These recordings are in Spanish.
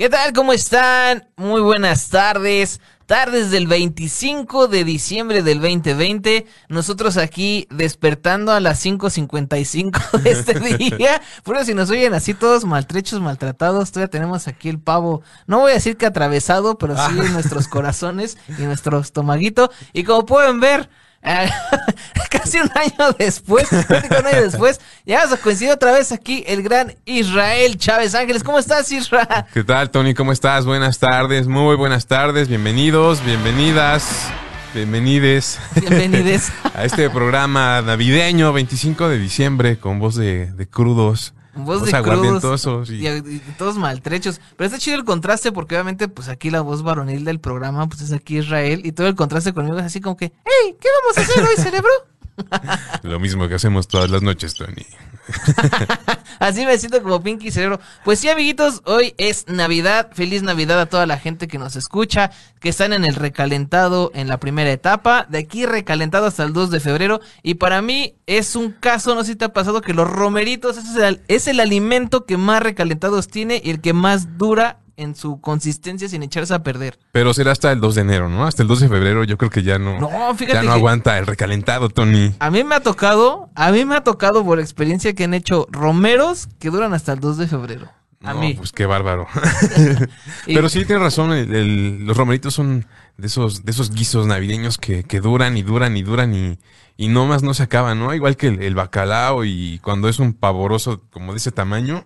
¿Qué tal? ¿Cómo están? Muy buenas tardes. Tardes del 25 de diciembre del 2020. Nosotros aquí despertando a las 5.55 de este día. Por eso si nos oyen así todos maltrechos, maltratados, todavía tenemos aquí el pavo. No voy a decir que atravesado, pero sí en nuestros corazones y nuestro estomaguito. Y como pueden ver, casi un año después, un año después, ya a coincidir otra vez aquí el gran Israel Chávez Ángeles. ¿Cómo estás, Israel? ¿Qué tal, Tony? ¿Cómo estás? Buenas tardes, muy buenas tardes, bienvenidos, bienvenidas. Bienvenides. Bienvenides. a este programa navideño 25 de diciembre con voz de, de crudos voz, de aguardientosos y... todos maltrechos. Pero está chido el contraste porque obviamente pues aquí la voz varonil del programa pues es aquí Israel y todo el contraste conmigo es así como que, hey, ¿qué vamos a hacer hoy, cerebro? Lo mismo que hacemos todas las noches, Tony. Así me siento como Pinky Cerebro. Pues sí, amiguitos, hoy es Navidad. Feliz Navidad a toda la gente que nos escucha, que están en el recalentado en la primera etapa. De aquí recalentado hasta el 2 de febrero. Y para mí es un caso, no sé si te ha pasado, que los romeritos es el, es el alimento que más recalentados tiene y el que más dura en su consistencia sin echarse a perder. Pero será hasta el 2 de enero, ¿no? Hasta el 2 de febrero yo creo que ya no, no ya no aguanta el recalentado, Tony. A mí me ha tocado, a mí me ha tocado por experiencia que han hecho romeros que duran hasta el 2 de febrero. A mí. Pues qué bárbaro. Pero sí tienes razón, los romeritos son de esos, de esos guisos navideños que, que duran y duran y duran y, y no más no se acaban, ¿no? Igual que el, el bacalao y cuando es un pavoroso como de ese tamaño,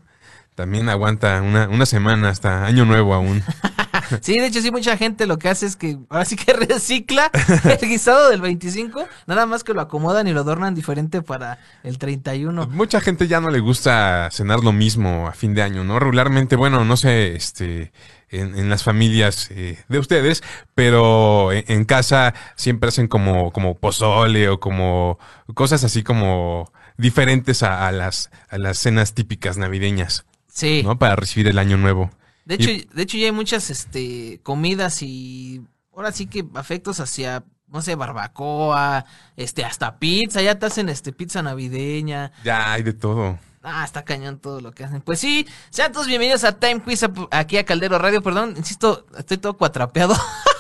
también aguanta una, una semana hasta año nuevo aún. sí, de hecho sí mucha gente lo que hace es que ahora sí que recicla el guisado del 25, nada más que lo acomodan y lo adornan diferente para el 31. Mucha gente ya no le gusta cenar lo mismo a fin de año, ¿no? Regularmente, bueno, no sé, este en, en, las familias eh, de ustedes, pero en, casa siempre hacen como, como pozole o como cosas así como diferentes a, a, las, a las cenas típicas navideñas. Sí. ¿No? Para recibir el año nuevo. De hecho, de hecho ya hay muchas este, comidas y ahora sí que afectos hacia, no sé, barbacoa, este, hasta pizza, ya te hacen este pizza navideña. Ya hay de todo. Ah, está cañón todo lo que hacen. Pues sí, sean todos bienvenidos a Time Quiz aquí a Caldero Radio, perdón, insisto, estoy todo cuatrapeado.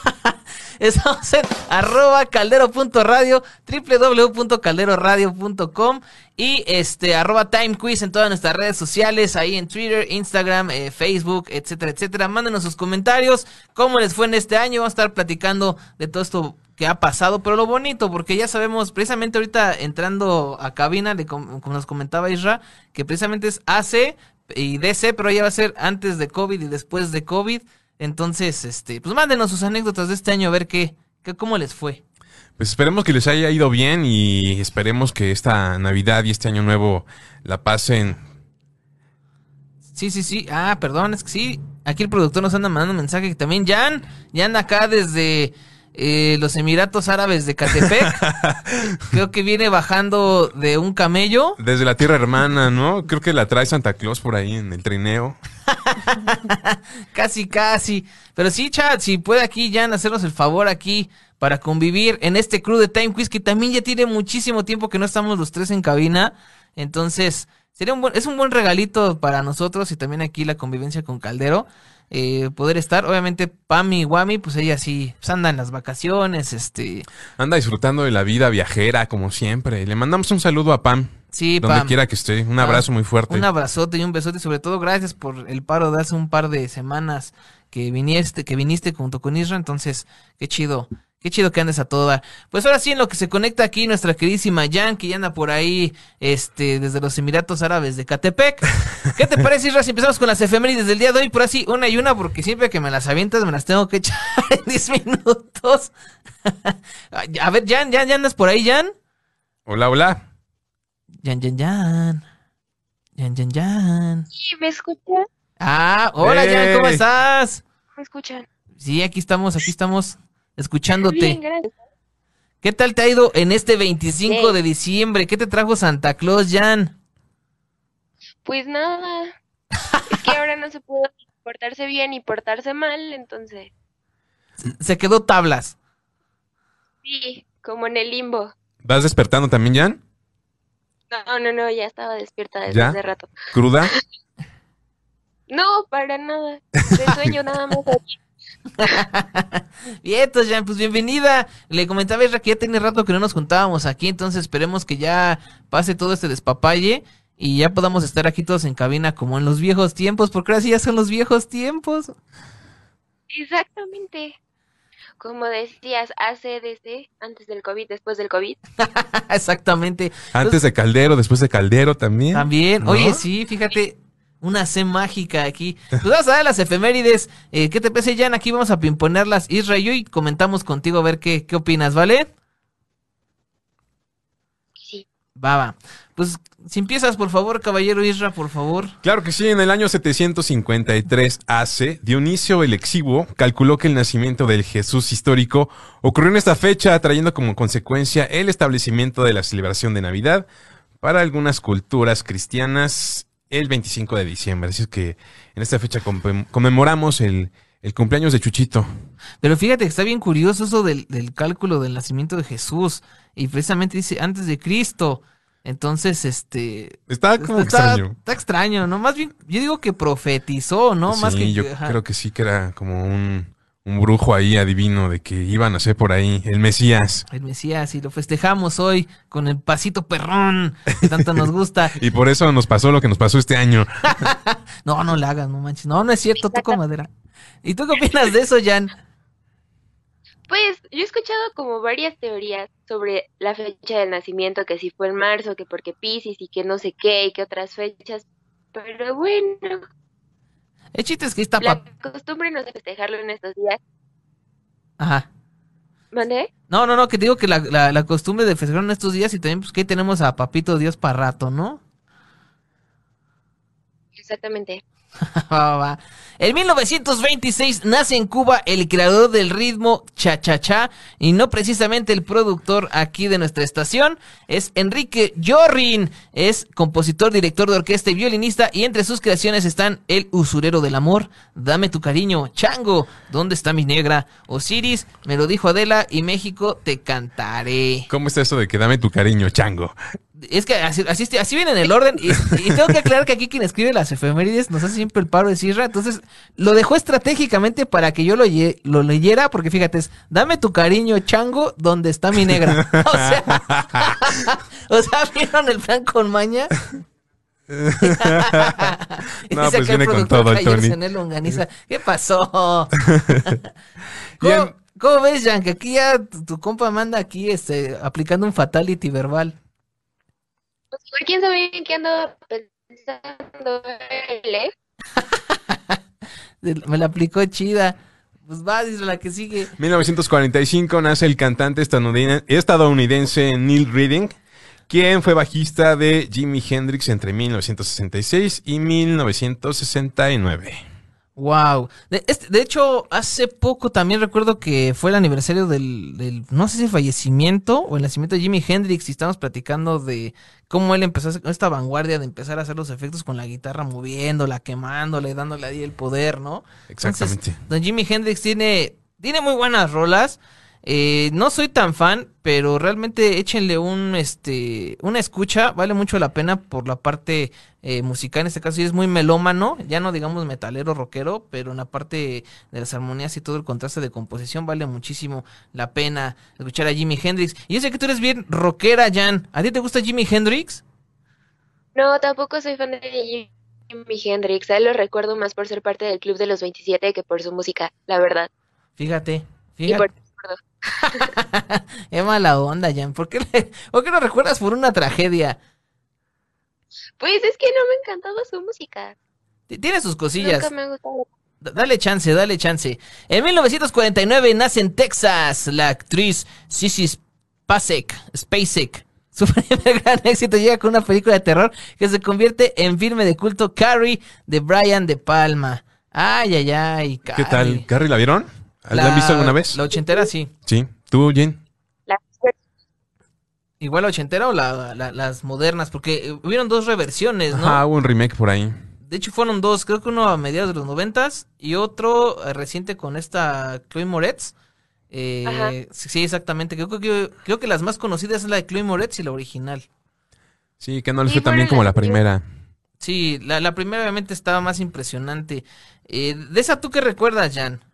Estamos en arroba caldero.radio, www.calderoradio.com y este arroba Time Quiz en todas nuestras redes sociales, ahí en Twitter, Instagram, eh, Facebook, etcétera, etcétera. Mándenos sus comentarios, cómo les fue en este año. Vamos a estar platicando de todo esto que ha pasado, pero lo bonito, porque ya sabemos, precisamente ahorita entrando a cabina, como nos comentaba Isra, que precisamente es AC y DC, pero ya va a ser antes de COVID y después de COVID. Entonces, este, pues mándenos sus anécdotas de este año a ver qué, qué cómo les fue. Pues esperemos que les haya ido bien y esperemos que esta Navidad y este año nuevo la pasen. Sí, sí, sí. Ah, perdón, es que sí. Aquí el productor nos anda mandando un mensaje que también Jan, Jan acá desde eh, los Emiratos Árabes de Catepec. Creo que viene bajando de un camello. Desde la tierra hermana, ¿no? Creo que la trae Santa Claus por ahí en el trineo. casi, casi. Pero sí, chat, si puede aquí ya hacernos el favor aquí para convivir en este crew de Time Quiz que también ya tiene muchísimo tiempo que no estamos los tres en cabina. Entonces, sería un buen, es un buen regalito para nosotros y también aquí la convivencia con Caldero. Eh, poder estar. Obviamente, Pam y Wami, pues ella sí pues anda en las vacaciones, este. Anda disfrutando de la vida viajera, como siempre. Le mandamos un saludo a Pam. Sí, Donde quiera que esté. Un abrazo muy fuerte. Un abrazote y un besote. Sobre todo, gracias por el paro de hace un par de semanas que viniste, que viniste junto con Isra. Entonces, qué chido. Qué chido que andes a todo dar. Pues ahora sí, en lo que se conecta aquí nuestra queridísima Jan, que ya anda por ahí, este, desde los Emiratos Árabes de Catepec. ¿Qué te parece, Isra, si empezamos con las efemérides del día de hoy? Por así, una y una, porque siempre que me las avientas me las tengo que echar en 10 minutos. a ver, Jan, Jan, ¿ya andas por ahí, Jan? Hola, hola. Jan, Jan, Jan. Jan, Jan, Jan. Sí, ¿me escuchan? Ah, hola, Jan, ¿cómo estás? ¿Me escuchan? Sí, aquí estamos, aquí estamos escuchándote. ¿Qué tal te ha ido en este 25 de diciembre? ¿Qué te trajo Santa Claus, Jan? Pues nada. es que ahora no se puede portarse bien y portarse mal, entonces. Se quedó tablas. Sí, como en el limbo. ¿Vas despertando también, Jan? No, no, no, ya estaba despierta desde hace rato. ¿Cruda? No, para nada. De sueño nada más. aquí. Bien, entonces, Jan, pues bienvenida. Le comentaba a Isra que ya tiene rato que no nos juntábamos aquí, entonces esperemos que ya pase todo este despapalle y ya podamos estar aquí todos en cabina como en los viejos tiempos, porque ahora sí ya son los viejos tiempos. Exactamente. Como decías, ACDC, antes del COVID, después del COVID. Exactamente. Antes de Caldero, después de Caldero también. También, ¿no? oye, sí, fíjate, una C mágica aquí. Pues vamos a dar las efemérides. Eh, ¿Qué te parece, Jan? Aquí vamos a pimponerlas. Isra y yo y comentamos contigo a ver qué, qué opinas, ¿vale? Sí. Va, va. Pues si empiezas, por favor, caballero Isra, por favor. Claro que sí, en el año 753 AC, Dionisio el Exiguo calculó que el nacimiento del Jesús histórico ocurrió en esta fecha, trayendo como consecuencia el establecimiento de la celebración de Navidad para algunas culturas cristianas el 25 de diciembre. Así es que en esta fecha conmemoramos el, el cumpleaños de Chuchito. Pero fíjate que está bien curioso eso del, del cálculo del nacimiento de Jesús. Y precisamente dice antes de Cristo. Entonces, este. Está como está, extraño. Está extraño, ¿no? Más bien, yo digo que profetizó, ¿no? Más sí, que. yo ajá. creo que sí que era como un, un brujo ahí adivino de que iban a ser por ahí el Mesías. El Mesías, y lo festejamos hoy con el pasito perrón que tanto nos gusta. Y por eso nos pasó lo que nos pasó este año. No, no le hagas, no manches. No, no es cierto, toco madera. ¿Y tú qué opinas de eso, Jan? Pues yo he escuchado como varias teorías sobre la fecha del nacimiento, que si fue en marzo, que porque Piscis y que no sé qué y que otras fechas. Pero bueno, El chiste es que está la costumbre no es festejarlo en estos días. Ajá. ¿Mandé? No, no, no, que te digo que la, la, la costumbre de festejar en estos días y también pues que ahí tenemos a Papito Dios para rato, ¿no? Exactamente. En 1926 nace en Cuba el creador del ritmo cha-cha-cha y no precisamente el productor aquí de nuestra estación, es Enrique Jorrin, es compositor, director de orquesta y violinista y entre sus creaciones están El usurero del amor, Dame tu cariño, Chango, ¿Dónde está mi negra? Osiris, me lo dijo Adela y México te cantaré. ¿Cómo está eso de que dame tu cariño, chango? Es que así, así, así viene en el orden. Y, y tengo que aclarar que aquí quien escribe las efemérides nos hace siempre el paro de Sierra. Entonces lo dejó estratégicamente para que yo lo, lo leyera. Porque fíjate, es dame tu cariño, chango, donde está mi negra. O sea, o sea ¿vieron el plan con maña? No, pues viene con todo Tony. Longaniza. ¿Qué pasó? Bien. ¿Cómo, cómo ves, Jan? Que aquí ya tu, tu compa manda aquí este, aplicando un fatality verbal. Pues, ¿Quién sabe en qué andaba pensando él, eh? Me la aplicó chida. Pues va, dice la que sigue. 1945 nace el cantante estadounidense Neil Reading, quien fue bajista de Jimi Hendrix entre 1966 y 1969. Wow. De, este- de hecho, hace poco también recuerdo que fue el aniversario del, del, no sé si fallecimiento o el nacimiento de Jimi Hendrix y estamos platicando de cómo él empezó a hacer- esta vanguardia de empezar a hacer los efectos con la guitarra moviéndola, quemándola y dándole ahí el poder, ¿no? Exactamente. Entonces, don Jimi Hendrix tiene, tiene muy buenas rolas. Eh, no soy tan fan, pero realmente échenle un, este, una escucha, vale mucho la pena por la parte eh, musical, en este caso sí es muy melómano, ya no digamos metalero, rockero, pero en la parte de las armonías y todo el contraste de composición vale muchísimo la pena escuchar a Jimi Hendrix. Y yo sé que tú eres bien rockera, Jan, ¿a ti te gusta Jimi Hendrix? No, tampoco soy fan de Jimi Hendrix. A él lo recuerdo más por ser parte del Club de los 27 que por su música, la verdad. Fíjate, Y fíjate. por recuerdo. Qué mala onda, Jan, ¿por qué, le- ¿por qué lo recuerdas por una tragedia? Pues es que no me ha encantado su música. Tiene sus cosillas. Nunca me. D- Dale chance, dale chance. En 1949 nace en Texas la actriz Sissy Spacek, Spacek. Su primer gran éxito llega con una película de terror que se convierte en filme de culto Carrie de Brian De Palma. Ay, ay, ay, ¿Qué Carrie. tal? ¿Carrie la vieron? ¿La, han visto alguna vez? La ochentera, sí. Sí. ¿Tú, Jen? La- Igual la ochentera o la- la- las modernas, porque eh, hubieron dos reversiones, ¿no? Ajá, hubo un remake por ahí. De hecho, fueron dos, creo que uno a mediados de los noventas y otro eh, reciente con esta Chloe Moretz. Eh, Ajá. sí, exactamente. Creo que, creo que las más conocidas es la de Chloe Moretz y la original. Sí, que no les Sí, fue tan bien como la que- primera. Sí, la, la primera obviamente estaba más impresionante. Eh, ¿De esa tú qué recuerdas, Jan?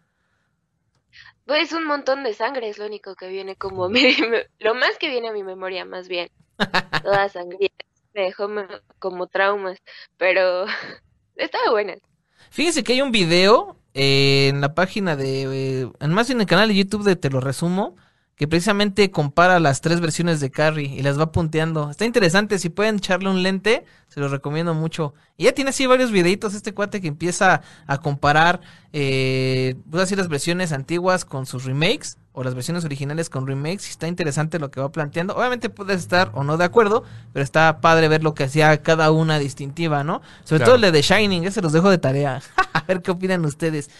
Pues un montón de sangre es lo único que viene como a mi, lo más que viene a mi memoria más bien. Toda sangre me dejó como traumas, pero estaba buena. Fíjese que hay un video eh, en la página de, eh, en más en el canal de YouTube de Te lo resumo, que precisamente compara las tres versiones de Carrie y las va punteando. Está interesante, si pueden echarle un lente, se los recomiendo mucho. Y ya tiene así varios videitos este cuate que empieza a comparar, eh, pues así las versiones antiguas con sus remakes o las versiones originales con remakes. Y está interesante lo que va planteando. Obviamente puedes estar o no de acuerdo, pero está padre ver lo que hacía cada una distintiva, ¿no? Sobre Claro. todo el de The Shining, ese los dejo de tarea. a ver qué opinan ustedes.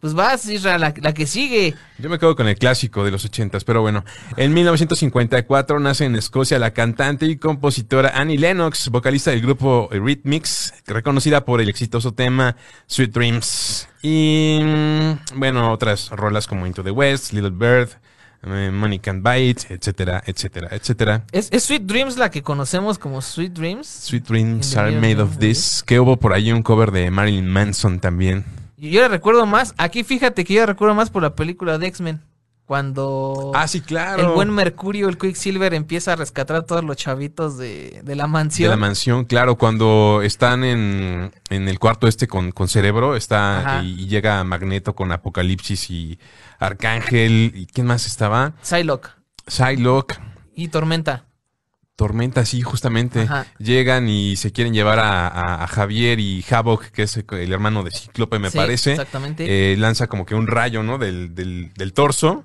Pues vas, Isra, la, la que sigue. Yo me quedo con el clásico de los ochentas, pero bueno. En 1954 nace en Escocia la cantante y compositora Annie Lennox, vocalista del grupo Rhythmics, reconocida por el exitoso tema Sweet Dreams. Y, mm, bueno, otras rolas como Into the West, Little Bird, eh, Money Can't Bite, etcétera, etcétera, etcétera. ¿Es, es Sweet Dreams la que conocemos como Sweet Dreams? Sweet Dreams are made of this. Que hubo por ahí un cover de Marilyn Manson también. Yo la recuerdo más. Aquí fíjate que yo la recuerdo más por la película de X-Men. Cuando Ah, sí, claro. el buen Mercurio, el Quicksilver, empieza a rescatar a todos los chavitos de, de la De mansión. la mansión, claro, cuando están en, en el cuarto este con, con cerebro, está y, y llega Magneto con Apocalipsis y Arcángel, y ¿quién más estaba? Psylocke Psylocke, y Tormenta. Tormenta, sí, justamente. Ajá. Llegan y se quieren llevar a, a- a Javier y Havok, que es el hermano de Cíclope, me Sí, parece. Exactamente. Eh, lanza como que un rayo, ¿no? Del, del, del torso.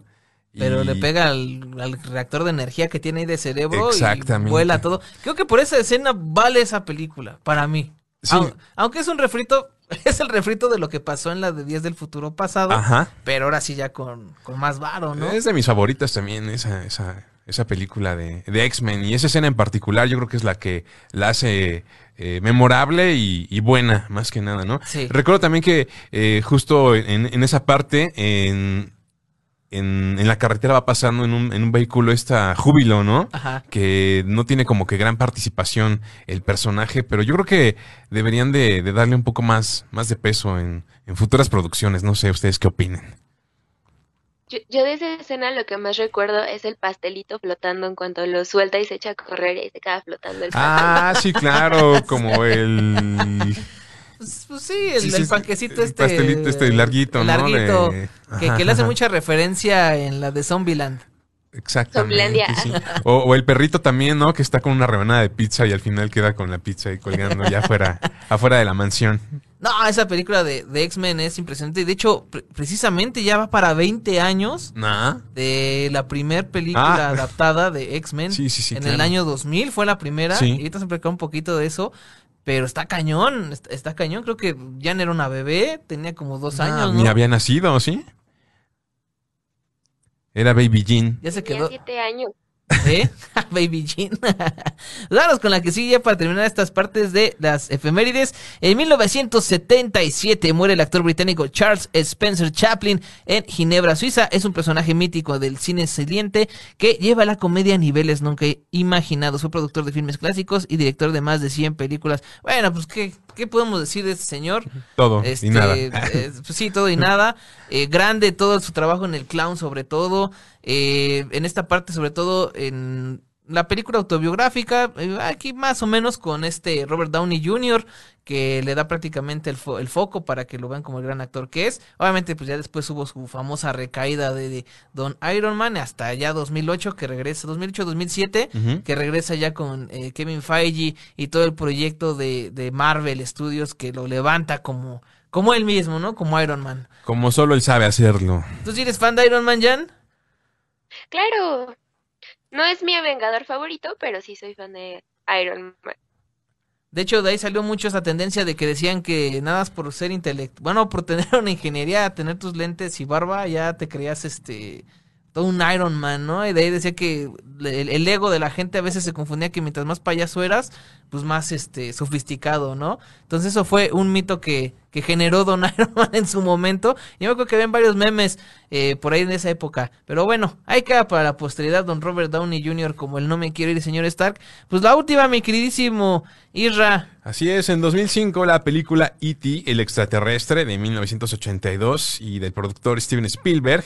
pero y- le pega al, al reactor de energía que tiene ahí de cerebro Exactamente. y vuela todo. Creo que por esa escena vale esa película, para mí. Sí. Au- aunque es un refrito, es el refrito de lo que pasó en la de 10 del futuro pasado, Ajá. pero ahora sí ya con, con más varo, ¿no? Es de mis favoritas también, esa, esa, esa película de, de X-Men. Y esa escena en particular, yo creo que es la que la hace eh, memorable y, y buena, más que nada, ¿no? Sí. Recuerdo también que eh, justo en, en esa parte, en, en, en la carretera va pasando en un, en un vehículo esta júbilo, ¿no? Ajá. Que no tiene como que gran participación el personaje, pero yo creo que deberían de, de darle un poco más, más de peso en, en futuras producciones. No sé, ustedes qué opinen. Yo, yo de esa escena lo que más recuerdo es el pastelito flotando en cuanto lo suelta y se echa a correr y se queda flotando el. Ah, sí, claro, como el... Pues, pues sí, el, Sí, sí, el panquecito el este. pastelito este larguito, el ¿no? Larguito, De- que, que le hace mucha referencia en la de Zombieland. Exactamente, sí. O, o el perrito también, ¿no? Que está con una rebanada de pizza y al final queda con la pizza ahí colgando ya afuera, afuera de la mansión. No, esa película de, de X-Men es impresionante. De hecho, pre- precisamente ya va para 20 años ¿Nah? de la primer película Ah. adaptada de X-Men. Sí, sí, sí, En claro. el año 2000 fue la primera. Sí. Y ahorita se platicó un poquito de eso. Pero está cañón, está, está cañón. Creo que Jan era una bebé, tenía como dos Ah, años, Ni ¿no? había nacido, ¿sí? Era Baby Jean. Ya se Tenía quedó. siete años. ¿Eh? Baby Jean. Vamos con la que sigue para terminar estas partes de las efemérides. En 1977 muere el actor británico Charles Spencer Chaplin en Ginebra, Suiza. Es un personaje mítico del cine saliente que lleva la comedia a niveles nunca imaginados. Fue productor de filmes clásicos y director de más de 100 películas. Bueno, pues, ¿qué, qué podemos decir de este señor? Todo Este, y nada. eh, pues sí, todo y nada. Eh, grande todo su trabajo en el clown, sobre todo. Eh, en esta parte, sobre todo en la película autobiográfica. eh, aquí más o menos con este Robert Downey Jr., que le da prácticamente el, fo- el foco para que lo vean como el gran actor que es. Obviamente, pues ya después hubo su famosa recaída de, de Don Iron Man hasta ya 2008, que regresa, 2008-2007 Ujú. que regresa ya con eh, Kevin Feige y todo el proyecto de, de Marvel Studios que lo levanta como, como él mismo, ¿no? Como Iron Man. Como solo él sabe hacerlo. ¿Tú sí eres fan de Iron Man, Jan? Claro. No es mi vengador favorito, pero sí soy fan de Iron Man. De hecho, de ahí salió mucho esa tendencia de que decían que nada más por ser intelectual, bueno, por tener una ingeniería, tener tus lentes y barba, ya te creías este todo un Iron Man, ¿no? Y de ahí decía que el, el ego de la gente a veces se confundía que mientras más payaso eras, pues más este sofisticado, ¿no? Entonces eso fue un mito que, que generó Don Iron Man en su momento. Yo me acuerdo que ven varios memes eh, por ahí en esa época. Pero bueno, ahí queda para la posteridad Don Robert Downey Jr. como el no me quiero ir, señor Stark. Pues la última, mi queridísimo Isra, Así es, en 2005 la película E.T., el extraterrestre de 1982 y del productor Steven Spielberg.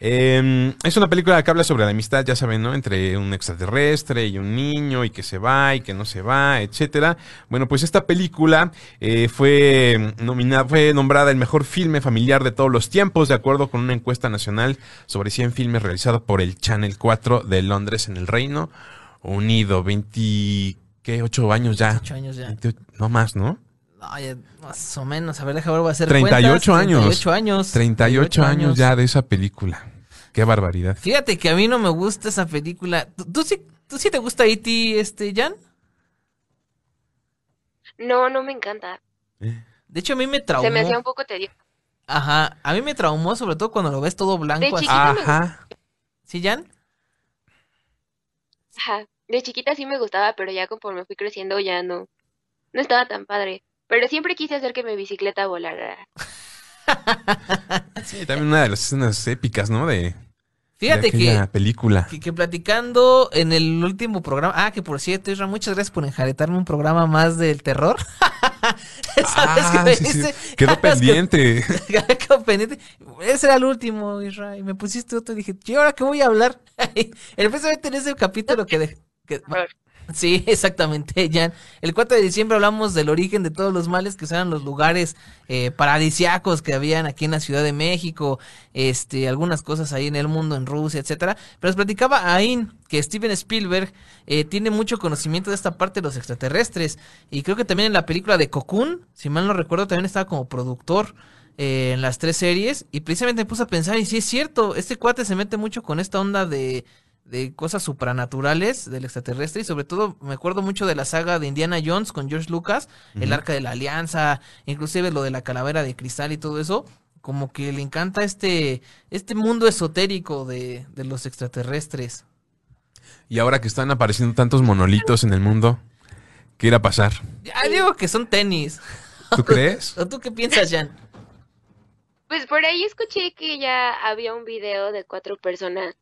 eh, es una película que habla sobre la amistad, ya saben, ¿no? Entre un extraterrestre y un niño y que se va y que no se va, etcétera. Bueno, pues esta película eh, fue nominada, fue nombrada el mejor filme familiar de todos los tiempos, de acuerdo con una encuesta nacional sobre 100 filmes realizada por el Channel 4 de Londres en el Reino Unido. 20 ¿Qué? ¿Ocho años ya? 8 años ya. 28, no más, ¿no? No, ya más o menos. A ver, déjame ver, voy a hacer 38 cuentas. años. 38 años. 38 años ya de esa película. Qué barbaridad. Fíjate que a mí no me gusta esa película. ¿Tú, tú sí, tú sí te gusta E.T., este, Jan? No, no me encanta. De hecho, a mí me traumó. Se me hacía un poco tedioso. Ajá, a mí me traumó, sobre todo cuando lo ves todo blanco De así. me Ajá. ¿Sí, Jan? Ajá. De chiquita sí me gustaba, pero ya conforme fui creciendo ya no. No estaba tan padre. Pero siempre quise hacer que mi bicicleta volara. Sí, también una de las escenas épicas, ¿no? De, Fíjate que, película. que, que platicando en el último programa. Ah, que por cierto, Isra, muchas gracias por enjaretarme un programa más del terror. ¿Sabes Ah, qué me sí, sí. dice? Quedó pendiente. Quedó pendiente. Ese era el último, Isra. Y me pusiste otro y dije, ¿y ahora qué voy a hablar? Precisamente en ese capítulo que, de- que- Sí, exactamente, Jan. El 4 de diciembre hablamos del origen de todos los males que eran los lugares eh, paradisiacos que habían aquí en la Ciudad de México, este, algunas cosas ahí en el mundo, en Rusia, etcétera. Pero os platicaba Ain que Steven Spielberg eh, tiene mucho conocimiento de esta parte de los extraterrestres. Y creo que también en la película de Cocoon, si mal no recuerdo, también estaba como productor eh, en las tres series. Y precisamente me puse a pensar, y sí es cierto, este cuate se mete mucho con esta onda de de cosas supranaturales del extraterrestre y sobre todo me acuerdo mucho de la saga de Indiana Jones con George Lucas, el arca de la alianza, inclusive lo de la calavera de cristal y todo eso, como que le encanta este, este mundo esotérico de, de los extraterrestres. Y ahora que están apareciendo tantos monolitos en el mundo, ¿qué irá a pasar? Ya digo que son tenis. ¿Tú crees? ¿O tú qué piensas, Jan? Pues por ahí escuché que ya había un video de cuatro personas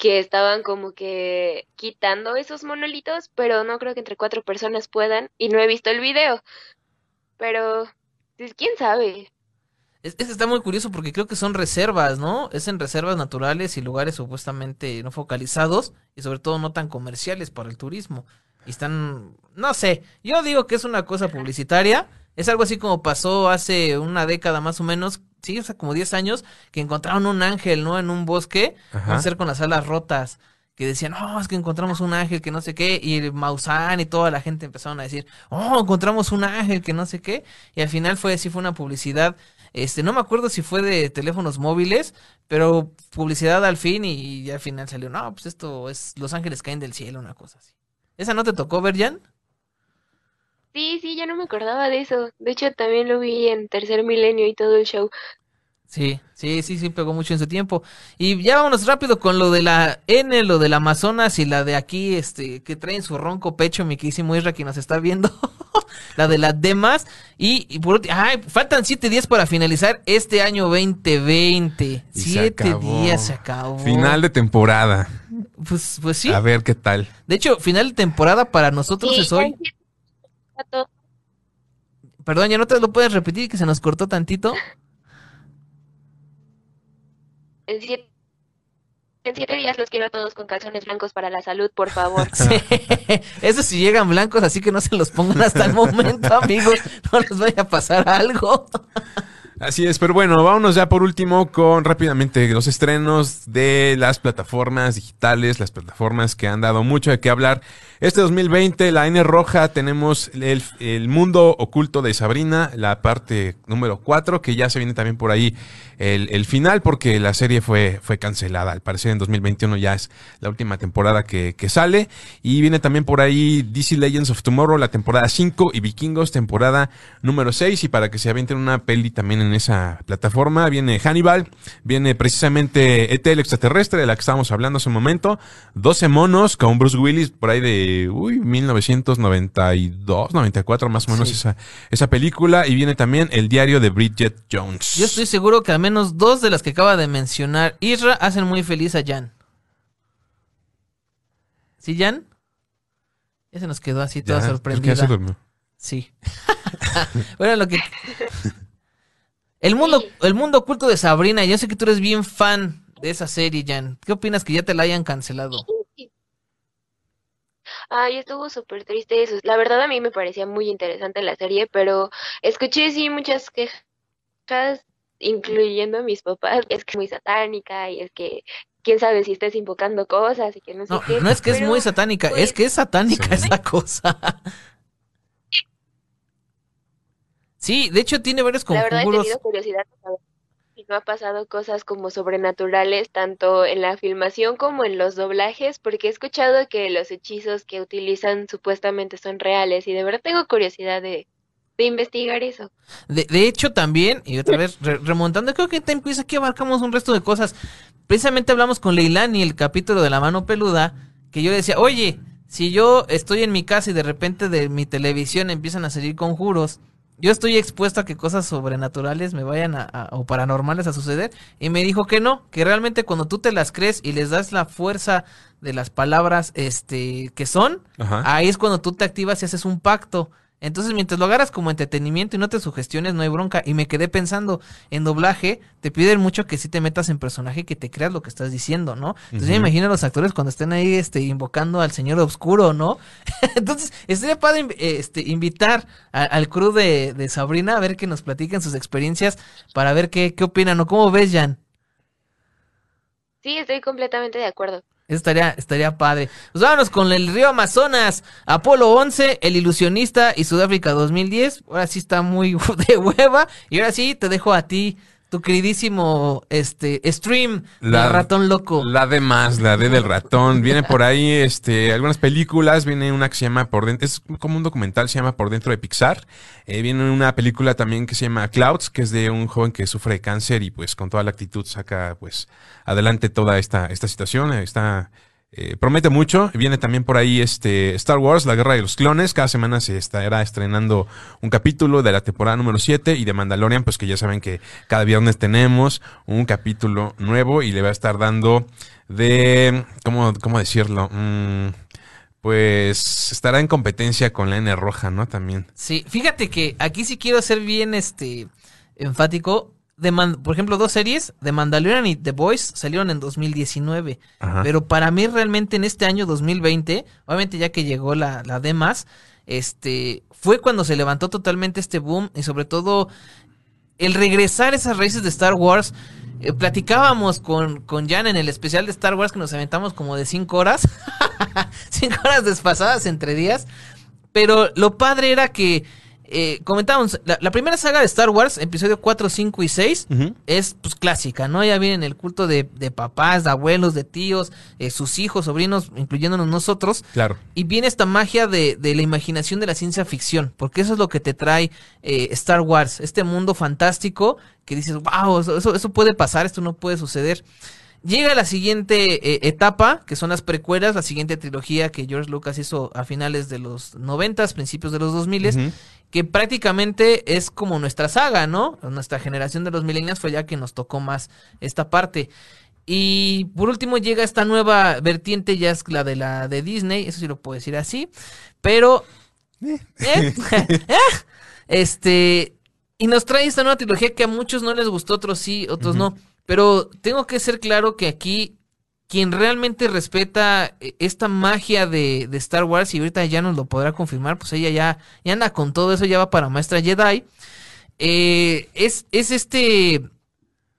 que estaban como que quitando esos monolitos, pero no creo que entre cuatro personas puedan y no he visto el video. Pero, pues quién sabe. Es, es- está muy curioso porque creo que son reservas, ¿no? Es en reservas naturales y lugares supuestamente no focalizados y sobre todo no tan comerciales para el turismo. Y están, no sé, yo digo que es una cosa publicitaria. Es algo así como pasó hace una década más o menos, sí, o sea, como 10 años, que encontraron un ángel, ¿no? En un bosque, a ser con las alas rotas. Que decían, oh, es que encontramos un ángel que no sé qué. Y el Maussan y toda la gente empezaron a decir, oh, encontramos un ángel que no sé qué. Y al final fue así, fue una publicidad este, no me acuerdo si fue de teléfonos móviles, pero publicidad al fin y, ya al final salió, no, pues esto es Los Ángeles caen del cielo, una cosa así. ¿Esa no te tocó ver, Jan? Sí, sí, ya no me acordaba de eso. De hecho, también lo vi en Tercer Milenio y todo el show. Sí, sí, sí, sí, pegó mucho en su tiempo. Y ya vámonos rápido con lo de la N, lo del Amazonas y la de aquí, este, que trae en su ronco pecho mi querísimo Isra que nos está viendo. la de las demás. Y, y por último, ay, faltan siete días para finalizar este año 2020. Y siete días se acabó. Final de temporada. Pues, pues sí. A ver qué tal. De hecho, final de temporada para nosotros Sí, es hoy. Perdón, ya no te lo puedes repetir que se nos cortó tantito. En siete, en siete días los quiero a todos con calzones blancos para la salud, por favor. Sí, eso si llegan blancos, así que no se los pongan hasta el momento, amigos. No les vaya a pasar algo. Así es, pero bueno, vámonos ya por último con rápidamente los estrenos de las plataformas digitales, las plataformas que han dado mucho de qué hablar. Este 2020, la N roja, tenemos el, mundo oculto de Sabrina, la parte número 4, que ya se viene también por ahí el, el final, porque la serie fue, fue cancelada. Al parecer en 2021 ya es la última temporada que, que sale. Y viene también por ahí DC Legends of Tomorrow, la temporada 5, y Vikingos, temporada número 6. Y para que se avienten una peli también en esa plataforma, viene Hannibal, viene precisamente ET el extraterrestre, de la que estábamos hablando hace un momento, 12 monos con Bruce Willis por ahí de uy, 1992, 94 más o menos Sí. esa, esa película. Y viene también el diario de Bridget Jones. Yo estoy seguro que al menos dos de las que acaba de mencionar Isra hacen muy feliz a Jan. ¿Sí, Jan? Ya se nos quedó así toda Ya, creo que ya se sorprendida. Sí. bueno, lo que... El mundo, el mundo oculto de Sabrina, yo sé que tú eres bien fan de esa serie, Jan. ¿Qué opinas que ya te la hayan cancelado? Ay, estuvo súper triste eso. La verdad a mí me parecía muy interesante la serie, pero escuché sí muchas quejas, incluyendo a mis papás, es que es muy satánica y es que quién sabe si estés invocando cosas y que no sé No, qué. no es que es muy satánica, es pues, que es satánica Sí. esa cosa. Sí, de hecho tiene varios La verdad he conjuros. tenido curiosidad de saber si no ha pasado cosas como sobrenaturales tanto en la filmación como en los doblajes, porque he escuchado que los hechizos que utilizan supuestamente son reales y de verdad tengo curiosidad de, de investigar eso. De, de hecho, también, y otra vez re- remontando, creo que Time Quiz aquí abarcamos un resto de cosas. Precisamente hablamos con Leilani el capítulo de la mano peluda, que yo decía, oye, si yo estoy en mi casa y de repente de mi televisión empiezan a salir conjuros, yo estoy expuesto a que cosas sobrenaturales me vayan a, a- o paranormales a suceder. Y me dijo que no, que realmente cuando tú te las crees y les das la fuerza de las palabras este que son, Ajá. Ahí es cuando tú te activas y haces un pacto. Entonces, mientras lo agarras como entretenimiento y no te sugestiones, no hay bronca. Y me quedé pensando, en doblaje, te piden mucho que sí te metas en personaje y que te creas lo que estás diciendo, ¿no? Entonces, yo me imagino a los actores cuando estén ahí este, invocando al señor oscuro, ¿no? Entonces, estaría padre este, invitar a- al crew de, de Sabrina a ver que nos platiquen sus experiencias para ver qué, qué opinan o cómo ves, Jan. Sí, estoy completamente de acuerdo. Estaría, estaría padre. Pues vámonos con el río Amazonas, Apolo 11, El Ilusionista y Sudáfrica 2010. Ahora sí está muy de hueva. Y ahora sí te dejo a ti, tu queridísimo este stream La- del ratón loco. La de más, la de del ratón. Viene por ahí este, algunas películas. Viene una que se llama Por Dentro. Es como un documental, se llama Por Dentro de Pixar. Eh, viene una película también que se llama Clouds, que es de un joven que sufre de cáncer y pues con toda la actitud saca pues adelante toda esta, esta situación. Está. Eh, promete mucho. Viene también por ahí este Star Wars, la guerra de los clones. Cada semana se estará estrenando un capítulo de la temporada número 7 y de Mandalorian, pues que ya saben que cada viernes tenemos un capítulo nuevo y le va a estar dando de, ¿cómo, cómo decirlo? Mm, pues estará en competencia con la N roja, ¿no? También. Sí, fíjate que aquí sí quiero ser bien este enfático. De Man- por ejemplo, dos series, The Mandalorian y The Boys, salieron en 2019. Ajá. Pero para mí realmente en este año 2020, obviamente ya que llegó la, la D más, este, fue cuando se levantó totalmente este boom y sobre todo el regresar esas raíces de Star Wars. Eh, platicábamos con, con Jan en el especial de Star Wars que nos aventamos como de 5 horas, 5 horas desfasadas entre días. Pero lo padre era que eh, comentábamos, la, la primera saga de Star Wars, episodio 4, 5 y 6, Ujú. es pues clásica, ¿no? Ya vienen el culto de, de papás, de abuelos, de tíos, eh, sus hijos, sobrinos, incluyéndonos nosotros. Claro. Y viene esta magia de, de la imaginación de la ciencia ficción, porque eso es lo que te trae eh, Star Wars, este mundo fantástico que dices, wow, eso, eso, puede pasar, esto no puede suceder. Llega la siguiente eh, etapa, que son las precuelas, la siguiente trilogía que George Lucas hizo a finales de los noventas, principios de los 2000 Ujú. Que prácticamente es como nuestra saga, ¿no? Nuestra generación de los millennials fue ya que nos tocó más esta parte. Y por último llega esta nueva vertiente, ya es la de la de Disney, eso sí lo puedo decir así, pero... eh, este... Y nos trae esta nueva trilogía que a muchos no les gustó, otros sí, otros no. Pero tengo que ser claro que aquí quien realmente respeta eh, esta magia de, Star Wars, y ahorita ya nos lo podrá confirmar, pues ella ya, ya anda con todo eso, ya va para maestra Jedi. eh, es, es este.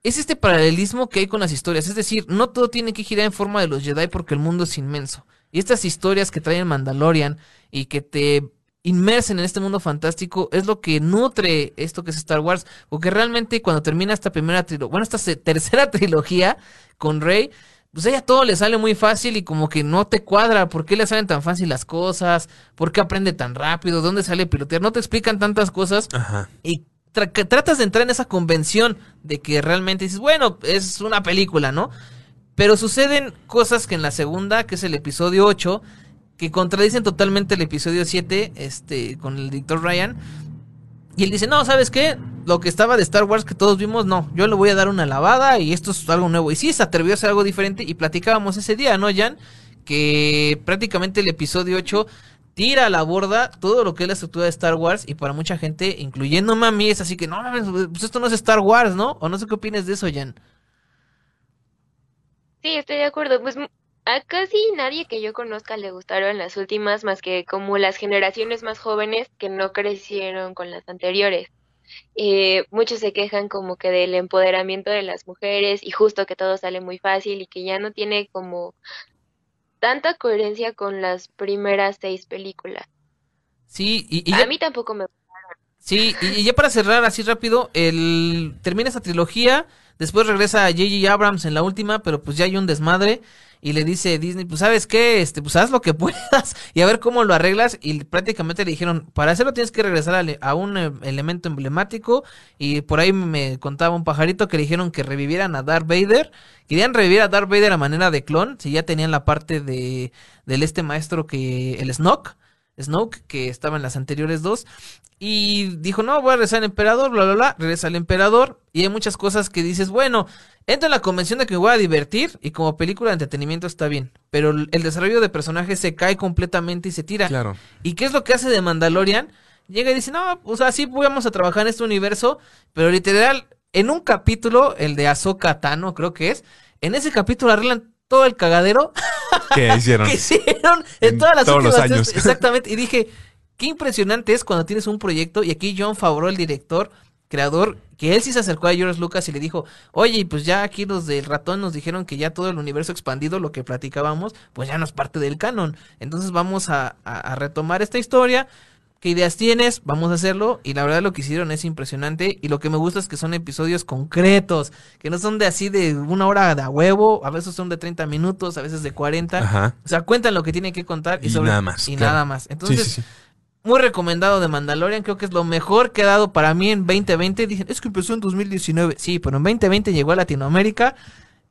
Es este paralelismo que hay con las historias. Es decir, no todo tiene que girar en forma de los Jedi porque el mundo es inmenso. Y estas historias que traen Mandalorian y que te inmersen en este mundo fantástico es lo que nutre esto que es Star Wars. Porque realmente cuando termina esta primera trilogía, bueno, esta tercera trilogía con Rey, pues a ella todo le sale muy fácil y como que no te cuadra. ¿Por qué le salen tan fácil las cosas? ¿Por qué aprende tan rápido? ¿Dónde sale a pilotear? No te explican tantas cosas Ajá. y tra- que tratas de entrar en esa convención de que realmente dices, bueno, es una película, ¿no? Pero suceden cosas que en la segunda, que es el episodio 8, que contradicen totalmente el episodio 7, este, con el director Ryan. Y él dice, no, ¿sabes qué? Lo que estaba de Star Wars que todos vimos, no, yo le voy a dar una lavada y esto es algo nuevo. Y sí, se atrevió a hacer algo diferente y platicábamos ese día, ¿no, Jan? Que prácticamente el episodio 8 tira a la borda todo lo que es la estructura de Star Wars y para mucha gente, incluyendo a mí, es así que no, pues esto no es Star Wars, ¿no? O no sé qué opinas de eso, Jan. Sí, estoy de acuerdo. Pues a casi nadie que yo conozca le gustaron las últimas, más que como las generaciones más jóvenes que no crecieron con las anteriores. Eh, muchos se quejan como que del empoderamiento de las mujeres y justo que todo sale muy fácil y que ya no tiene como tanta coherencia con las primeras seis películas. Sí, y, a mí tampoco me gustaron. Sí, y, ya para cerrar así rápido, el termina esta trilogía, después regresa J.J. Abrams en la última, pero pues ya hay un desmadre y le dice Disney, pues sabes qué, este, pues haz lo que puedas y a ver cómo lo arreglas y prácticamente le dijeron, para hacerlo tienes que regresar a, un eh, elemento emblemático y por ahí me contaba un pajarito que le dijeron que revivieran a Darth Vader, querían revivir a Darth Vader a manera de clon, si ya tenían la parte de del este maestro que el Snoke Snoke, que estaba en las anteriores dos, y dijo, no, voy a regresar al emperador, bla, bla, bla, regresa al emperador, y hay muchas cosas que dices, bueno, entro en la convención de que me voy a divertir, y como película de entretenimiento está bien, pero el desarrollo de personajes se cae completamente y se tira. Claro. ¿Y qué es lo que hace de Mandalorian? Llega y dice, no, o sea, sí vamos a trabajar en este universo, pero literal, en un capítulo, el de Ahsoka Tano, creo que es, en ese capítulo arreglan todo el cagadero que hicieron, que hicieron en, todas las años. exactamente. Y dije, qué impresionante es cuando tienes un proyecto. Y aquí John Favreau, el director, creador, que él sí se acercó a George Lucas y le dijo, oye, pues ya aquí los del ratón nos dijeron que ya todo el universo expandido, lo que platicábamos, pues ya no es parte del canon. Entonces vamos a retomar esta historia ¿Qué ideas tienes? Vamos a hacerlo. Y la verdad lo que hicieron es impresionante. Y lo que me gusta es que son episodios concretos. Que no son de así de una hora de a huevo. A veces son de 30 minutos, a veces de 40. O sea, cuentan lo que tienen que contar. Y, nada más. Y nada más. Entonces, muy recomendado de Mandalorian. Creo que es lo mejor que ha dado para mí en 2020. Dicen, es que empezó en 2019. Sí, pero en 2020 llegó a Latinoamérica.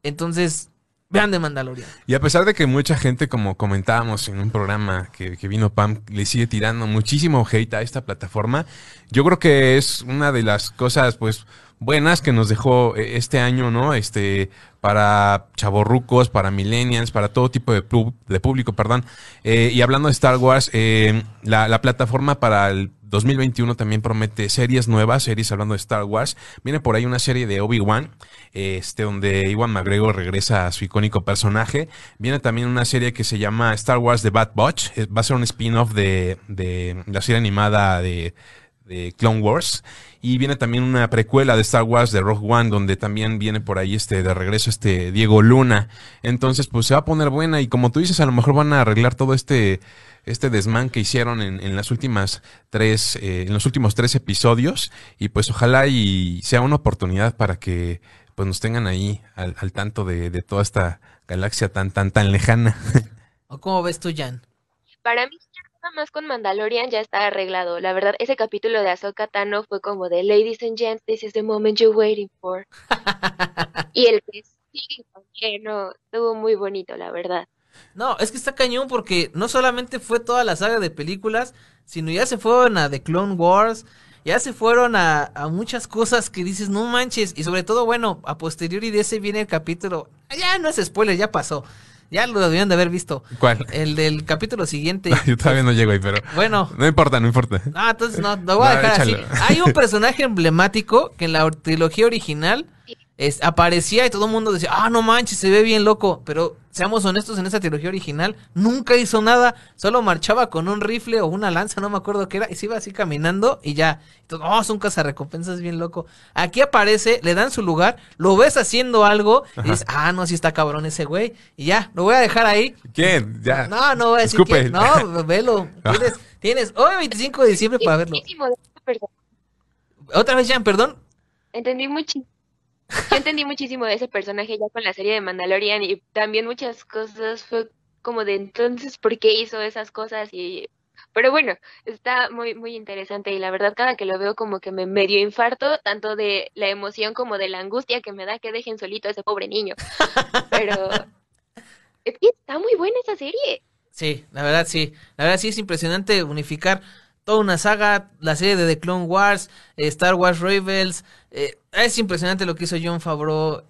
Entonces, Vean de Mandalorian. Y a pesar de que mucha gente, como comentábamos en un programa que, que, vino Pam, le sigue tirando muchísimo hate a esta plataforma, yo creo que es una de las cosas, pues, buenas que nos dejó eh, este año, ¿no? Este, para chavorrucos, para millennials, para todo tipo de, de público, perdón. Eh, y hablando de Star Wars, eh, la, la plataforma para el 2021 también promete series nuevas, series hablando de Star Wars. Viene por ahí una serie de Obi-Wan, este, donde Iwan McGregor regresa a su icónico personaje. Viene también una serie que se llama Star Wars The Bad Batch. Va a ser un spin-off de, de la serie animada de, de Clone Wars. Y viene también una precuela de Star Wars de Rogue One, donde también viene por ahí este de regreso este Diego Luna. Entonces, pues se va a poner buena. Y como tú dices, a lo mejor van a arreglar todo este este desmán que hicieron en, en las últimas tres, eh, en los últimos tres episodios. Y pues ojalá y sea una oportunidad para que pues nos tengan ahí al, al tanto de, de, toda esta galaxia tan, tan, tan lejana. ¿O cómo ves tú, Jan? Para mí, nada más con Mandalorian ya está arreglado. La verdad, ese capítulo de Ahsoka Tano fue como de Ladies and Gents, this is the moment you're waiting for. y el que sigue también, no, estuvo muy bonito, la verdad. No, es que está cañón porque no solamente fue toda la saga de películas, sino ya se fueron a The Clone Wars, ya se fueron a, muchas cosas que dices, no manches, y sobre todo, bueno, a posteriori de ese viene el capítulo, ya no es spoiler, ya pasó. Ya lo debían de haber visto. ¿Cuál? El del capítulo siguiente. Yo todavía no llego ahí, pero. Bueno. No importa, no importa. Ah, entonces no, lo voy a dejar así. Hay un personaje emblemático que en la trilogía original aparecía y todo el mundo decía, ah, no manches, se ve bien loco. Pero seamos honestos, en esa trilogía original nunca hizo nada, solo marchaba con un rifle o una lanza, no me acuerdo qué era, y se iba así caminando y ya. Entonces, oh, es un cazarrecompensas bien loco. Aquí aparece, le dan su lugar, lo ves haciendo algo y dices, ah, no, sí está cabrón ese güey. Y ya, lo voy a dejar ahí. ¿Quién? Ya. No, no voy a decir quién. No, velo. Tienes, tienes hoy 25 de diciembre para verlo. Otra vez, Jan, perdón. Entendí muchísimo yo entendí muchísimo de ese personaje ya con la serie de Mandalorian y también muchas cosas fue como de entonces, ¿por qué hizo esas cosas? y Pero bueno, está muy, muy interesante y la verdad cada que lo veo como que me medio infarto, tanto de la emoción como de la angustia que me da que dejen solito a ese pobre niño. Pero está muy buena esa serie. Sí, la verdad sí. La verdad sí es impresionante unificar toda una saga, la serie de The Clone Wars, eh, Star Wars Rebels. Eh, es impresionante lo que hizo John Favreau.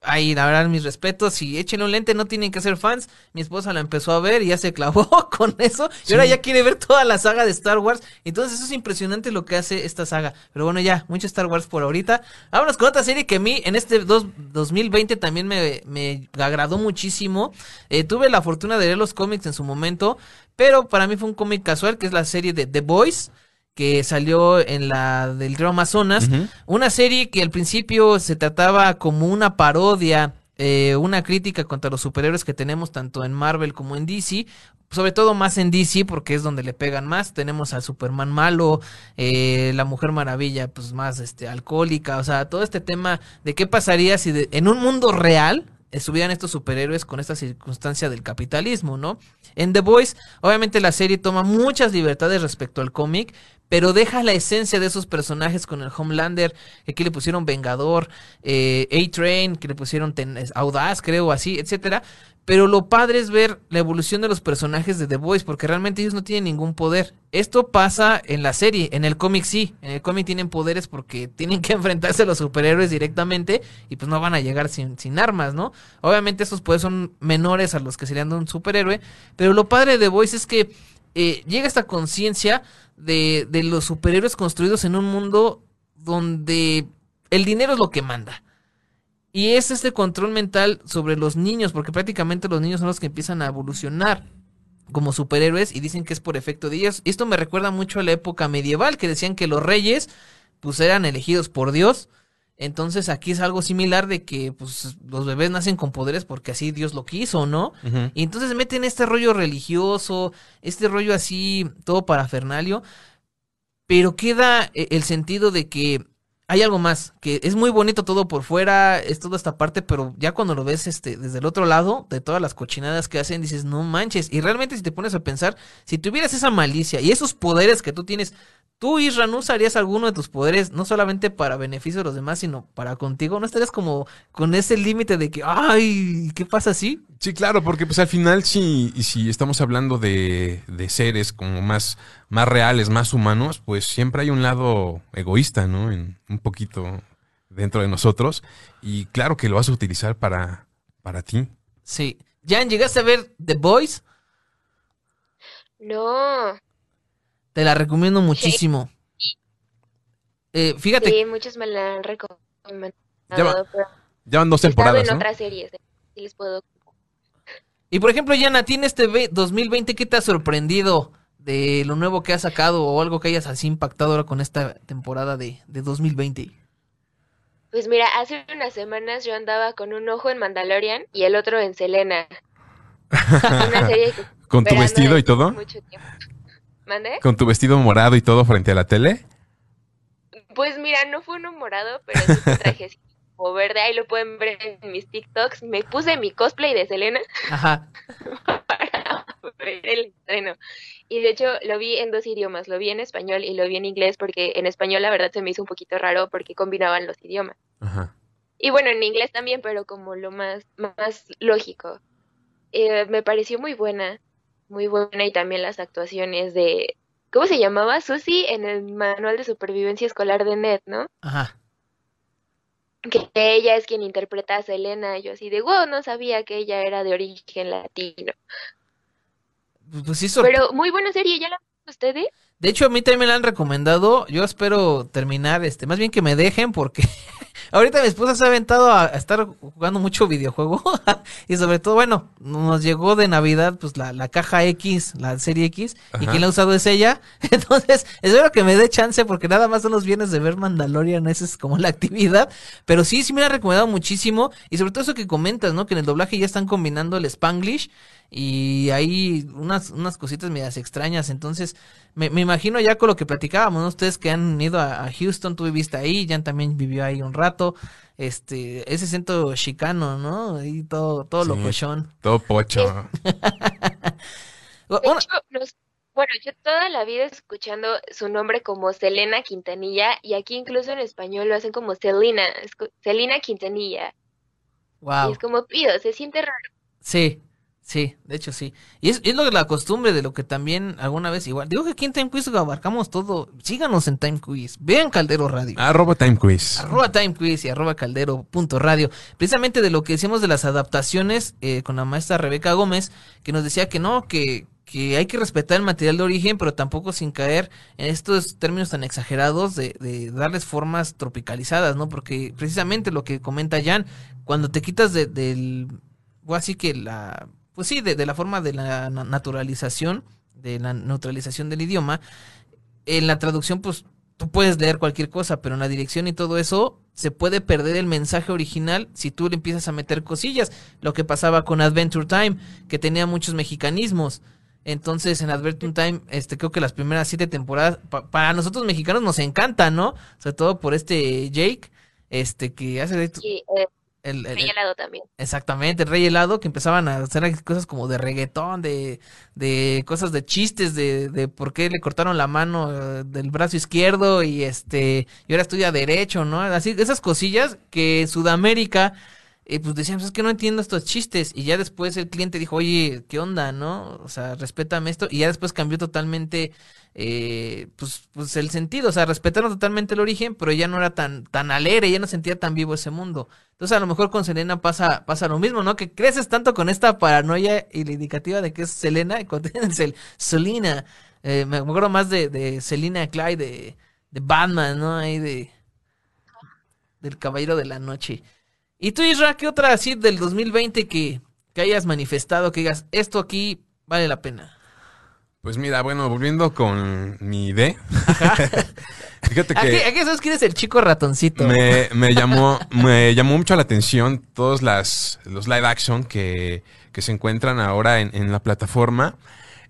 Ahí la verdad mis respetos si échenle un lente no tienen que ser fans. Mi esposa la empezó a ver y ya se clavó con eso y ahora ya quiere ver toda la saga de Star Wars. Entonces eso es impresionante lo que hace esta saga. Pero bueno ya mucho Star Wars por ahorita. Vámonos con otra serie que a mí en este dos, 2020 también me, me agradó muchísimo. Eh, tuve la fortuna de leer los cómics en su momento pero para mí fue un cómic casual que es la serie de The Boys que salió en la del río Amazonas, una serie que al principio se trataba como una parodia, eh, una crítica contra los superhéroes que tenemos tanto en Marvel como en DC, sobre todo más en DC porque es donde le pegan más. Tenemos al Superman malo, eh, la Mujer Maravilla pues más este alcohólica, o sea, todo este tema de qué pasaría si en un mundo real estuvieran estos superhéroes con esta circunstancia del capitalismo, ¿no? En The Voice, obviamente la serie toma muchas libertades respecto al cómic, pero deja la esencia de esos personajes con el Homelander, que aquí le pusieron Vengador, eh, A-Train, que le pusieron Audaz, creo, así, etcétera. Pero lo padre es ver la evolución de los personajes de The Boys, porque realmente ellos no tienen ningún poder. Esto pasa en la serie, en el cómic sí. En el cómic tienen poderes porque tienen que enfrentarse a los superhéroes directamente y pues no van a llegar sin, sin armas, ¿no? Obviamente estos poderes son menores a los que serían de un superhéroe, pero lo padre de The Boys es que eh, llega esta conciencia de, de los superhéroes construidos en un mundo donde el dinero es lo que manda. Y es este control mental sobre los niños, porque prácticamente los niños son los que empiezan a evolucionar como superhéroes y dicen que es por efecto de ellos. Esto me recuerda mucho a la época medieval, que decían que los reyes pues eran elegidos por Dios. Entonces aquí es algo similar de que pues los bebés nacen con poderes porque así Dios lo quiso, ¿no? Y entonces meten este rollo religioso, este rollo así, todo parafernalio, pero queda eh, el sentido de que hay algo más, que es muy bonito todo por fuera, es toda esta parte, pero ya cuando lo ves este, desde el otro lado, de todas las cochinadas que hacen, dices, no manches. Y realmente si te pones a pensar, si tuvieras esa malicia y esos poderes que tú tienes, tú, Isra, ¿no usarías alguno de tus poderes, no solamente para beneficio de los demás, sino para contigo? ¿No estarías como con ese límite de que, ay, ¿qué pasa así? Sí, claro, porque pues al final si, si estamos hablando de, de seres como más, más reales, más humanos, pues siempre hay un lado egoísta, ¿no? En, un poquito dentro de nosotros. Y claro que lo vas a utilizar para, para ti. Sí. Jan, ¿llegaste a ver The Boys? No. Te la recomiendo muchísimo. Eh, fíjate. Sí, muchos me la han recomendado. Ya, van dos temporadas. en otras series, eh, les puedo y por ejemplo, Yana, ¿tienes este 2020 qué te ha sorprendido de lo nuevo que ha sacado o algo que hayas así impactado ahora con esta temporada de, de 2020? Pues mira, hace unas semanas yo andaba con un ojo en Mandalorian y el otro en Selena. Una serie ¿Con tu vestido y todo? Mucho tiempo. ¿Con tu vestido morado y todo frente a la tele? Pues mira, no fue uno morado, pero sí un trajecito o verde, ahí lo pueden ver en mis TikToks. Me puse mi cosplay de Selena Ajá. para ver el estreno. Y de hecho lo vi en dos idiomas, lo vi en español y lo vi en inglés porque en español la verdad se me hizo un poquito raro porque combinaban los idiomas. Ajá. Y bueno, en inglés también, pero como lo más, más lógico. Eh, me pareció muy buena, muy buena y también las actuaciones de, ¿cómo se llamaba? Susi en el manual de supervivencia escolar de Ned, ¿no? Ajá que ella es quien interpreta a Selena. Y yo así de, wow, no sabía que ella era de origen latino. Pues sí, Pero muy buena serie, ¿ya la ustedes? De hecho, a mí también me la han recomendado. Yo espero terminar, este, más bien que me dejen, porque ahorita mi esposa se ha aventado a estar jugando mucho videojuego. y sobre todo, bueno, nos llegó de Navidad, pues la, la caja X, la serie X, y quien la ha usado es ella. Entonces, espero que me dé chance, porque nada más son los viernes de ver Mandalorian, esa es como la actividad. Pero sí, sí me la ha recomendado muchísimo. Y sobre todo eso que comentas, ¿no? Que en el doblaje ya están combinando el Spanglish y hay unas, unas cositas medias extrañas. Entonces, me, me, imagino ya con lo que platicábamos, ¿no? Ustedes que han ido a, Houston, tú viviste ahí, Jan también vivió ahí un rato. Este, ese centro chicano, ¿no? Y todo, todo lo locochón. Todo pocho. bueno, yo toda la vida escuchando su nombre como Selena Quintanilla y aquí incluso en español lo hacen como Selena, Selena Quintanilla. Wow. Y es como pido, se siente raro. Sí, Sí, de hecho sí. Y es, es lo de la costumbre de lo que también alguna vez igual. Digo que aquí en Time Quiz abarcamos todo. Síganos en Time Quiz. Vean Caldero Radio. Arroba Time Quiz. Arroba Time Quiz y arroba caldero punto radio. Precisamente de lo que decíamos de las adaptaciones eh, con la maestra Rebeca Gómez, que nos decía que no, que, que hay que respetar el material de origen, pero tampoco sin caer en estos términos tan exagerados de, de darles formas tropicalizadas, ¿no? Porque precisamente lo que comenta Jan, cuando te quitas de- del, o así que la, pues sí, de, la forma de la na- naturalización, de la neutralización del idioma, en la traducción, pues tú puedes leer cualquier cosa, pero en la dirección y todo eso se puede perder el mensaje original si tú le empiezas a meter cosillas. Lo que pasaba con Adventure Time, que tenía muchos mexicanismos. Entonces, en Adventure Time, este, creo que las primeras siete temporadas, pa- para nosotros mexicanos nos encanta, ¿no? Sobre todo por este Jake, este, que hace de eh, el, el- Rey helado también. Exactamente, el Rey Helado, que empezaban a hacer cosas como de reggaetón, de, de cosas de chistes, de, de por qué le cortaron la mano eh, del brazo izquierdo y este, y ahora estudia derecho, ¿no? Así, esas cosillas que Sudamérica, eh, pues decíamos, es que no entiendo estos chistes, y ya después el cliente dijo, oye, ¿qué onda, no? O sea, respétame esto, y ya después cambió totalmente, eh, pues, pues el sentido, o sea, respetaron totalmente el origen, pero ya no era tan, tan alegre, ya no sentía tan vivo ese mundo. Entonces a lo mejor con Selena pasa, pasa lo mismo, ¿no? Que creces tanto con esta paranoia y la indicativa de que es Selena y cuando tienes el Selena. Eh, me acuerdo más de, de Selena Clyde, de, de Batman, ¿no? Ahí de... Del Caballero de la Noche. ¿Y tú, Isra, qué otra así del 2020 que, que hayas manifestado, que digas, esto aquí vale la pena? Pues mira, bueno, volviendo con mi D. Fíjate que aquí sabes quién es el chico ratoncito. me, me llamó, me llamó mucho la atención todos las, los live action que, que se encuentran ahora en, en la plataforma.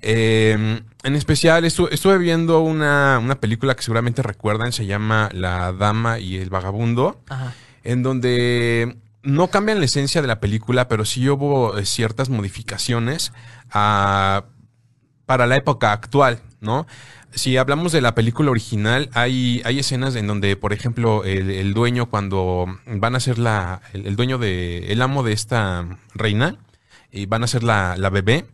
Eh, en especial, estu- estuve viendo una, una película que seguramente recuerdan, se llama La Dama y el Vagabundo. Ajá. En donde no cambian la esencia de la película, pero sí hubo eh, ciertas modificaciones ah, para la época actual, ¿no? Si hablamos de la película original, hay, escenas en donde, por ejemplo, el, dueño cuando van a ser la, el, dueño de, el amo de esta reina, y van a ser la, la bebé,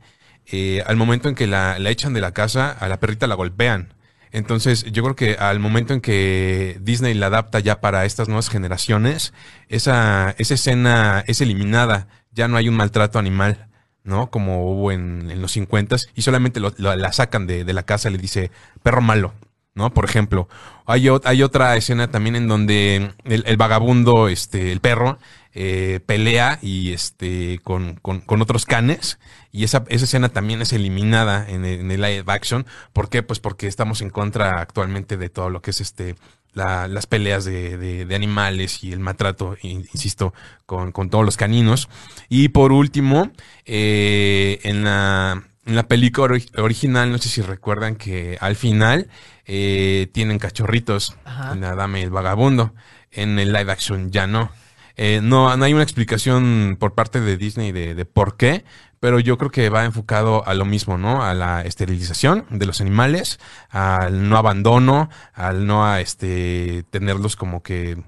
eh, al momento en que la echan de la casa, a la perrita la golpean. Entonces, yo creo que al momento en que Disney la adapta ya para estas nuevas generaciones, esa, esa escena es eliminada. Ya no hay un maltrato animal, ¿no? Como hubo en, los 50 y solamente la sacan de, la casa, le dice perro malo, ¿no? Por ejemplo. Hay, hay otra escena también en donde el, el vagabundo, este, el perro, eh, pelea y este con, con, con otros canes. Y esa, esa escena también es eliminada en el, en el live action. ¿Por qué? Pues porque estamos en contra actualmente de todo lo que es este la- las peleas de, de- de animales y el maltrato, in- insisto, con, con todos los caninos. Y por último, eh, en la, en la película ori- original, no sé si recuerdan que al final eh, tienen cachorritos Ajá. en y el Vagabundo. En el live action ya no. Eh, no, no hay una explicación por parte de Disney de, de por qué, pero yo creo que va enfocado a lo mismo, ¿no? A la esterilización de los animales, al no abandono, al no a este tenerlos como que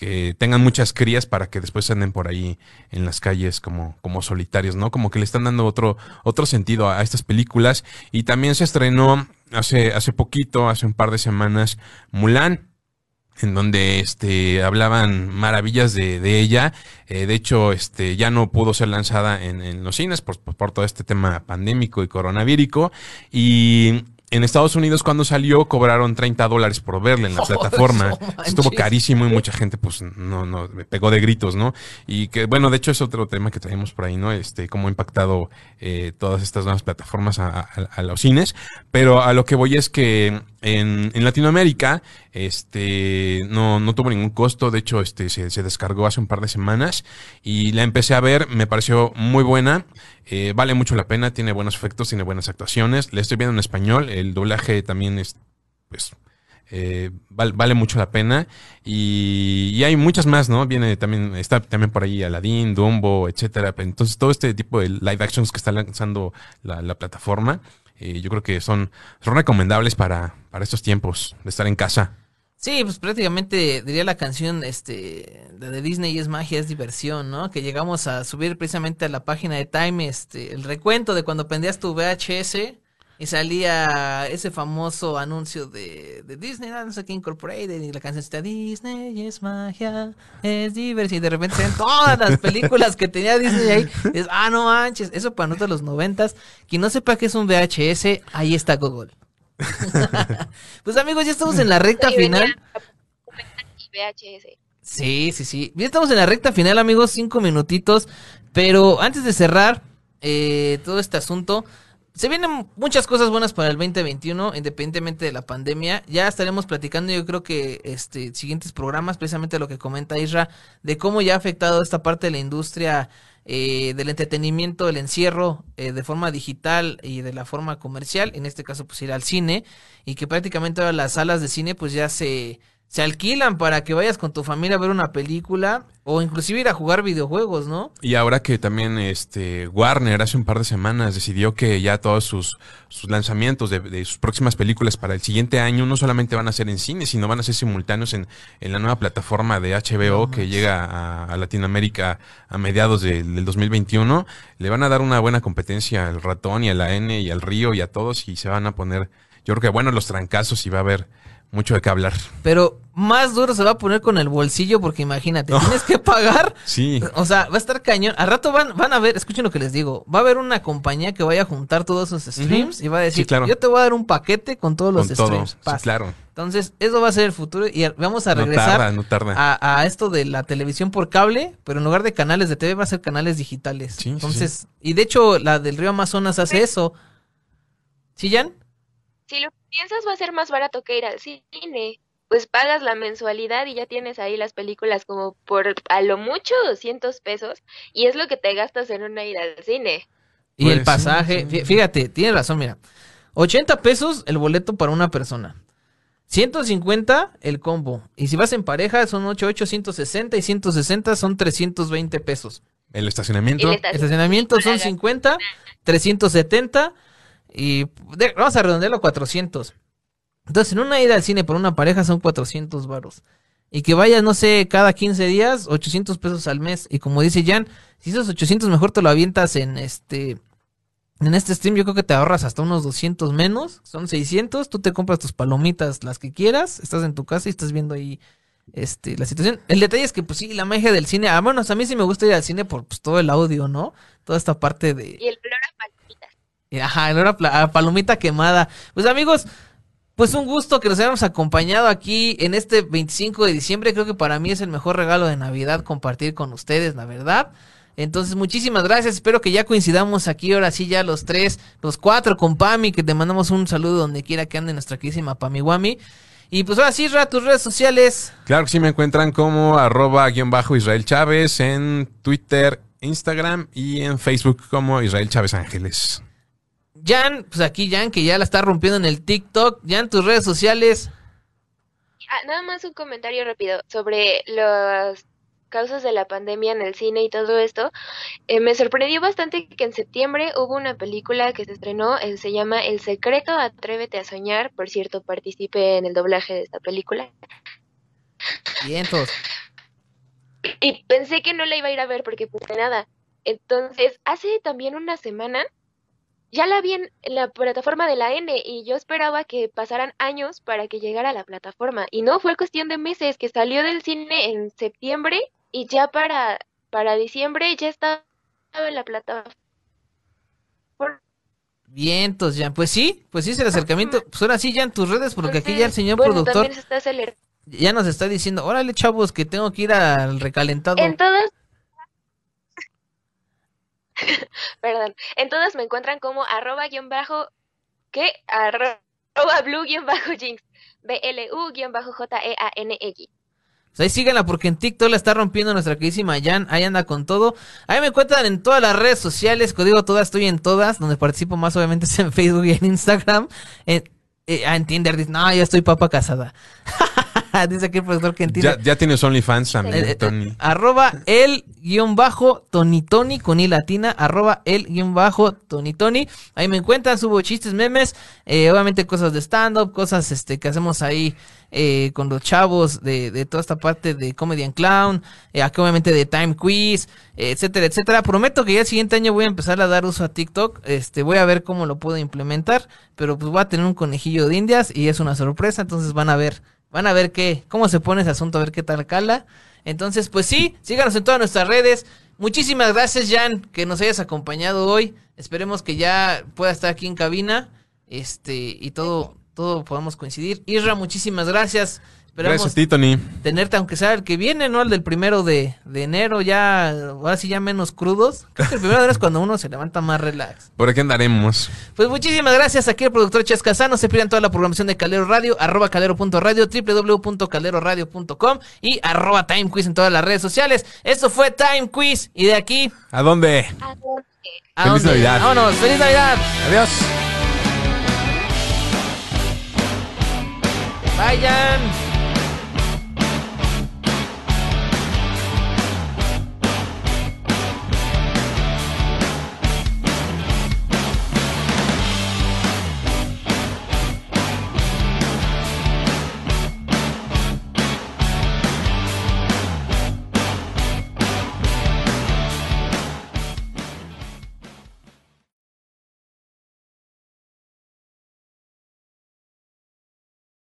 que tengan muchas crías para que después anden por ahí en las calles como, como solitarios, ¿no? Como que le están dando otro, otro sentido a, a estas películas. Y también se estrenó hace, hace poquito, hace un par de semanas, Mulan, en donde este hablaban maravillas de, de ella. Eh, de hecho, este ya no pudo ser lanzada en, en los cines por, por, todo este tema pandémico y coronavírico. Y en Estados Unidos, cuando salió, cobraron 30 dólares por verla en la Oh, plataforma. no. Estuvo carísimo y mucha gente, pues, no, no, me pegó de gritos, ¿no? Y que, bueno, de hecho es otro tema que traemos por ahí, ¿no? Este, cómo ha impactado eh, todas estas nuevas plataformas a, a- a los cines. Pero a lo que voy es que en, en Latinoamérica, este, no, no tuvo ningún costo. De hecho, este, se, se descargó hace un par de semanas y la empecé a ver. Me pareció muy buena. Eh, vale mucho la pena. Tiene buenos efectos, tiene buenas actuaciones. La estoy viendo en español. El doblaje también es, pues, eh, val- vale mucho la pena. Y, y hay muchas más, ¿no? Viene también, está también por ahí Aladdin, Dumbo, etcétera. Entonces, todo este tipo de live actions que está lanzando la, la plataforma, eh, yo creo que son, son recomendables para, para estos tiempos de estar en casa. Sí, pues prácticamente diría la canción este de Disney es magia, es diversión, ¿no? Que llegamos a subir precisamente a la página de Time este el recuento de cuando prendías tu VHS y salía ese famoso anuncio de, de Disney, no sé qué Incorporated, y la canción está Disney es magia, es diversión, y de repente salen todas las películas que tenía Disney ahí, dices, ah, no manches, eso para nosotros los noventas, quien no sepa qué es un VHS, ahí está Google. pues amigos, ya estamos en la recta Sí, final. VHS. Sí, sí, sí. Ya estamos en la recta final, amigos, cinco minutitos. Pero antes de cerrar eh, todo este asunto, se vienen muchas cosas buenas para el 2021, independientemente de la pandemia. Ya estaremos platicando, yo creo que este siguientes programas, precisamente lo que comenta Isra, de cómo ya ha afectado esta parte de la industria eh, del entretenimiento, el encierro eh, de forma digital y de la forma comercial, en este caso pues ir al cine, y que prácticamente ahora las salas de cine pues ya se, se alquilan para que vayas con tu familia a ver una película o inclusive ir a jugar videojuegos, ¿no? Y ahora que también este Warner hace un par de semanas decidió que ya todos sus, sus lanzamientos de, de sus próximas películas para el siguiente año no solamente van a ser en cine, sino van a ser simultáneos en, en la nueva plataforma de HBO que llega a, a Latinoamérica a mediados de- del 2021. Le van a dar una buena competencia al ratón y a la N y al río y a todos y se van a poner, yo creo que bueno, los trancazos y va a haber mucho de qué hablar. Pero más duro se va a poner con el bolsillo porque imagínate, tienes que pagar. Sí. O sea, va a estar cañón. Al rato van, van a ver, escuchen lo que les digo. Va a haber una compañía que vaya a juntar todos sus streams y va a decir, Sí, claro. yo te voy a dar un paquete con todos los todo. streams. Sí, claro. Entonces, eso va a ser el futuro y vamos a No regresar tarda, no tarda. A, a esto de la televisión por cable, pero en lugar de canales de TV va a ser canales digitales. Sí, sí, Entonces, y de hecho la del río Amazonas hace eso. ¿Sí, Jan? Lo piensas, va a ser más barato que ir al cine. Pues pagas la mensualidad y ya tienes ahí las películas como por a lo mucho 200 pesos y es lo que te gastas en una ida al cine. Y Pues el sí, pasaje, sí. fíjate, tienes razón, mira. 80 pesos el boleto para una persona. 150 el combo. Y si vas en pareja son 8, 8, 160 y 160 son 320 pesos. El estacionamiento. El estacionamiento. Estacionamiento son Pagas. 50, 370 y vamos a redondearlo a 400. Entonces, en una ida al cine por una pareja son 400 varos. Y que vayas, no sé, cada 15 días, 800 pesos al mes. Y como dice Jan, si esos 800 mejor te lo avientas en este en este stream, yo creo que te ahorras hasta unos 200 menos. Son 600, tú te compras tus palomitas, las que quieras, estás en tu casa y estás viendo ahí este la situación. El detalle es que pues sí, la magia del cine, ah, bueno, a mí sí me gusta ir al cine por pues, todo el audio, ¿no? Toda esta parte de Y el olor a. Ajá, el olor a pla- a palomita quemada. Pues amigos, pues un gusto que nos hayamos acompañado aquí en este 25 de diciembre. Creo que para mí es el mejor regalo de Navidad compartir con ustedes, la verdad. Entonces, muchísimas gracias. Espero que ya coincidamos aquí ahora sí, ya los tres, los cuatro con Pami, que te mandamos un saludo donde quiera que ande nuestra queridísima Pami Wami. Y pues ahora sí, Ra, tus redes sociales. Claro que sí, me encuentran como arroba guion bajo Israel Chávez en Twitter, Instagram y en Facebook como Israel Chávez Ángeles. Jan, pues aquí Jan, que ya la está rompiendo en el TikTok. Jan, tus redes sociales. Ah, nada más un comentario rápido sobre las causas de la pandemia en el cine y todo esto. Eh, me sorprendió bastante que en septiembre hubo una película que se estrenó, eh, se llama El secreto, atrévete a soñar. Por cierto, participé en el doblaje de esta película. Bien, todos. Y pensé que no la iba a ir a ver porque pues nada. Entonces, hace también una semana ya la vi en la plataforma de la N y yo esperaba que pasaran años para que llegara a la plataforma. Y no, fue cuestión de meses que salió del cine en septiembre y ya para, para diciembre ya estaba en la plataforma. Vientos, Jan. Pues sí, pues sí es el acercamiento. Pues ahora sí, Jan, tus redes, porque aquí ya el señor Bueno, productor ya nos está diciendo, órale, chavos, que tengo que ir al recalentado. En todas. Perdón. En todas me encuentran como arroba guion bajo. ¿Qué? Arroba blue guion bajo jinx. B-L-U guion bajo J-E-A-N-X. Pues ahí síganla porque en TikTok la está rompiendo nuestra queridísima Jan. Ahí anda con todo. Ahí me encuentran en todas las redes sociales. Código todas, estoy en todas. Donde participo más obviamente es en Facebook y en Instagram. En, eh, en Tinder no, ya estoy papa casada. Dice aquí el profesor que entiende. Ya, ya tienes OnlyFans también, Eh, eh, Tony. arroba el guion bajo Tony Tony con i latina, arroba el guion bajo Tony Tony. Ahí me encuentran, subo chistes, memes, eh, obviamente cosas de stand-up, cosas este que hacemos ahí eh, con los chavos de, de toda esta parte de Comedy and Clown, eh, aquí obviamente de Time Quiz, eh, etcétera, etcétera. Prometo que ya el siguiente año voy a empezar a dar uso a TikTok, este voy a ver cómo lo puedo implementar, pero pues voy a tener un conejillo de indias y es una sorpresa, entonces van a ver, van a ver qué, cómo se pone ese asunto, a ver qué tal cala. Entonces, pues sí, síganos en todas nuestras redes. Muchísimas gracias, Jan, que nos hayas acompañado hoy. Esperemos que ya pueda estar aquí en cabina. Este, y todo, todo podamos coincidir. Isra, muchísimas gracias. Esperamos Gracias a ti, Tony. tenerte, aunque sea el que viene, ¿no? El del primero de, de enero, ya, ahora sí ya menos crudos. Creo que el primero de enero es cuando uno se levanta más relax. Por aquí andaremos. Pues muchísimas gracias aquí el productor Ches Casano. Se pierdan toda la programación de Calero Radio, arroba calero.radio, www.caleroradio.com y arroba Time Quiz en todas las redes sociales. Esto fue Time Quiz y de aquí ¿A dónde? ¿A dónde? a Feliz dónde? Navidad. Vámonos, feliz Navidad. Adiós. Vayan.